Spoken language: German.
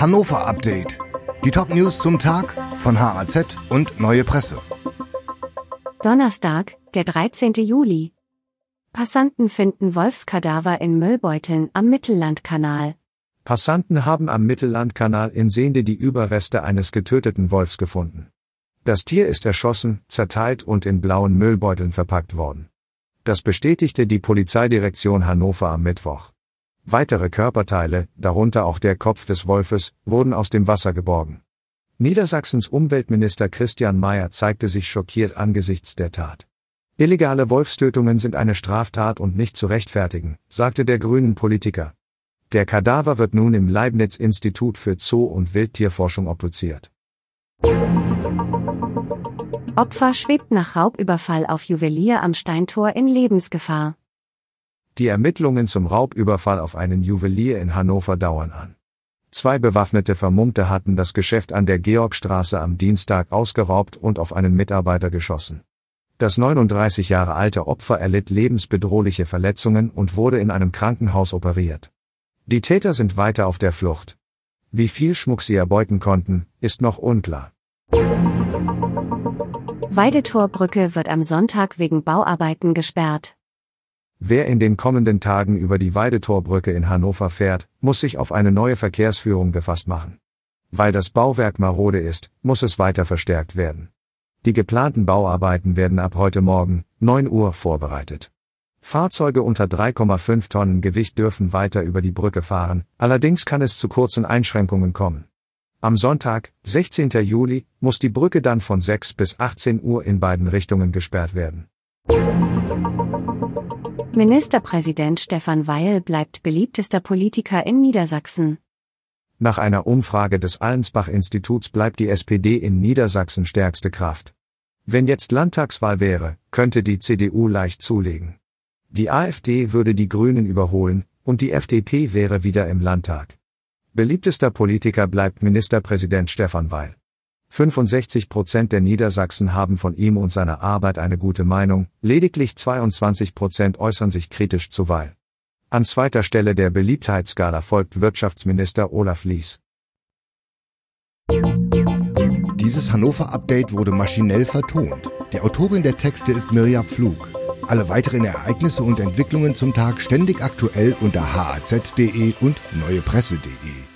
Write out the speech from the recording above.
Hannover Update. Die Top-News zum Tag von HAZ und Neue Presse. Donnerstag, der 13. Juli. Passanten finden Wolfskadaver in Müllbeuteln am Mittellandkanal. Passanten haben am Mittellandkanal in Sehnde die Überreste eines getöteten Wolfs gefunden. Das Tier ist erschossen, zerteilt und in blauen Müllbeuteln verpackt worden. Das bestätigte die Polizeidirektion Hannover am Mittwoch. Weitere Körperteile, darunter auch der Kopf des Wolfes, wurden aus dem Wasser geborgen. Niedersachsens Umweltminister Christian Mayer zeigte sich schockiert angesichts der Tat. Illegale Wolfstötungen sind eine Straftat und nicht zu rechtfertigen, sagte der grünen Politiker. Der Kadaver wird nun im Leibniz-Institut für Zoo- und Wildtierforschung obduziert. Opfer schwebt nach Raubüberfall auf Juwelier am Steintor in Lebensgefahr. Die Ermittlungen zum Raubüberfall auf einen Juwelier in Hannover dauern an. Zwei bewaffnete Vermummte hatten das Geschäft an der Georgstraße am Dienstag ausgeraubt und auf einen Mitarbeiter geschossen. Das 39 Jahre alte Opfer erlitt lebensbedrohliche Verletzungen und wurde in einem Krankenhaus operiert. Die Täter sind weiter auf der Flucht. Wie viel Schmuck sie erbeuten konnten, ist noch unklar. Weidetorbrücke wird am Sonntag wegen Bauarbeiten gesperrt. Wer in den kommenden Tagen über die Weidetorbrücke in Hannover fährt, muss sich auf eine neue Verkehrsführung gefasst machen. Weil das Bauwerk marode ist, muss es weiter verstärkt werden. Die geplanten Bauarbeiten werden ab heute Morgen, 9 Uhr, vorbereitet. Fahrzeuge unter 3,5 Tonnen Gewicht dürfen weiter über die Brücke fahren, allerdings kann es zu kurzen Einschränkungen kommen. Am Sonntag, 16. Juli, muss die Brücke dann von 6 bis 18 Uhr in beiden Richtungen gesperrt werden. Ministerpräsident Stefan Weil bleibt beliebtester Politiker in Niedersachsen. Nach einer Umfrage des Allensbach-Instituts bleibt die SPD in Niedersachsen stärkste Kraft. Wenn jetzt Landtagswahl wäre, könnte die CDU leicht zulegen. Die AfD würde die Grünen überholen, und die FDP wäre wieder im Landtag. Beliebtester Politiker bleibt Ministerpräsident Stefan Weil. 65 Prozent der Niedersachsen haben von ihm und seiner Arbeit eine gute Meinung, lediglich 22 Prozent äußern sich kritisch zu Weil. An zweiter Stelle der Beliebtheitsskala folgt Wirtschaftsminister Olaf Lies. Dieses Hannover-Update wurde maschinell vertont. Die Autorin der Texte ist Mirja Pflug. Alle weiteren Ereignisse und Entwicklungen zum Tag ständig aktuell unter haz.de und neuepresse.de.